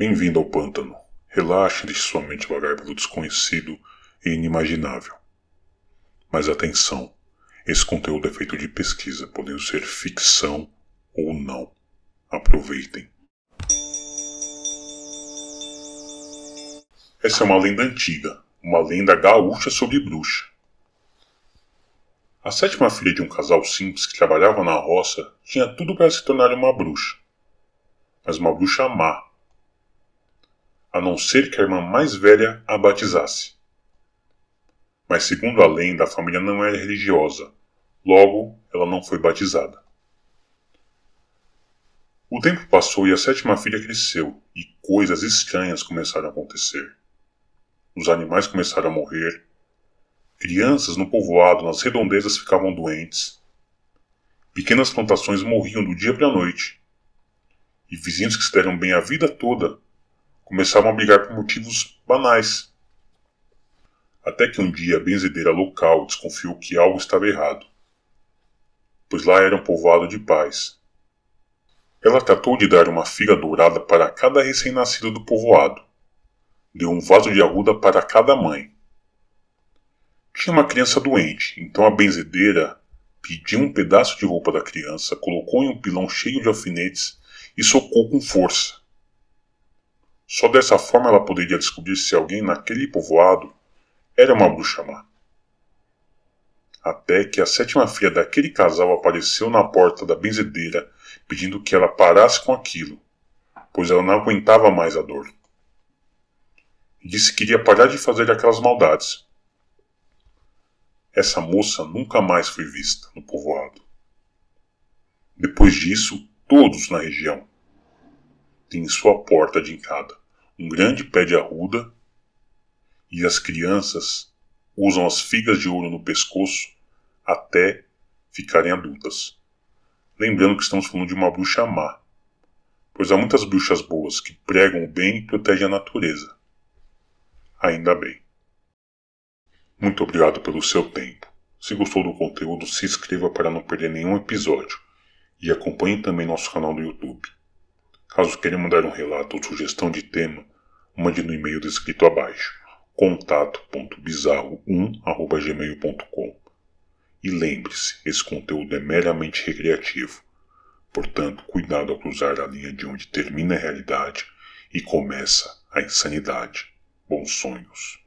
Bem-vindo ao pântano. Relaxe e deixe sua mente vagar pelo desconhecido e inimaginável. Mas atenção, esse conteúdo é feito de pesquisa, podendo ser ficção ou não. Aproveitem. Essa é uma lenda antiga, uma lenda gaúcha sobre bruxa. A sétima filha de um casal simples que trabalhava na roça tinha tudo para se tornar uma bruxa. Mas uma bruxa má. A não ser que a irmã mais velha a batizasse. Mas segundo a lenda, a família não era religiosa, logo ela não foi batizada. O tempo passou e a sétima filha cresceu, e coisas estranhas começaram a acontecer. Os animais começaram a morrer, crianças no povoado, nas redondezas, ficavam doentes, pequenas plantações morriam do dia para a noite, e vizinhos que se deram bem a vida toda começavam a brigar por motivos banais. Até que um dia a benzedeira local desconfiou que algo estava errado, pois lá era um povoado de paz. Ela tratou de dar uma figa dourada para cada recém-nascido do povoado. Deu um vaso de arruda para cada mãe. Tinha uma criança doente, então a benzedeira pediu um pedaço de roupa da criança, colocou em um pilão cheio de alfinetes e socou com força. Só dessa forma ela poderia descobrir se alguém naquele povoado era uma bruxa má. Até que a sétima filha daquele casal apareceu na porta da benzedeira pedindo que ela parasse com aquilo, pois ela não aguentava mais a dor. E disse que queria parar de fazer aquelas maldades. Essa moça nunca mais foi vista no povoado. Depois disso, todos na região têm sua porta de encada um grande pé de arruda e as crianças usam as figas de ouro no pescoço até ficarem adultas. Lembrando que estamos falando de uma bruxa má, pois há muitas bruxas boas que pregam o bem e protegem a natureza. Ainda bem. Muito obrigado pelo seu tempo. Se gostou do conteúdo, se inscreva para não perder nenhum episódio e acompanhe também nosso canal do YouTube. Caso queira mandar um relato ou sugestão de tema, mande no e-mail descrito abaixo contato.bizarro1@gmail.com. E lembre-se, esse conteúdo é meramente recreativo. Portanto, cuidado ao cruzar a linha de onde termina a realidade e começa a insanidade. Bons sonhos.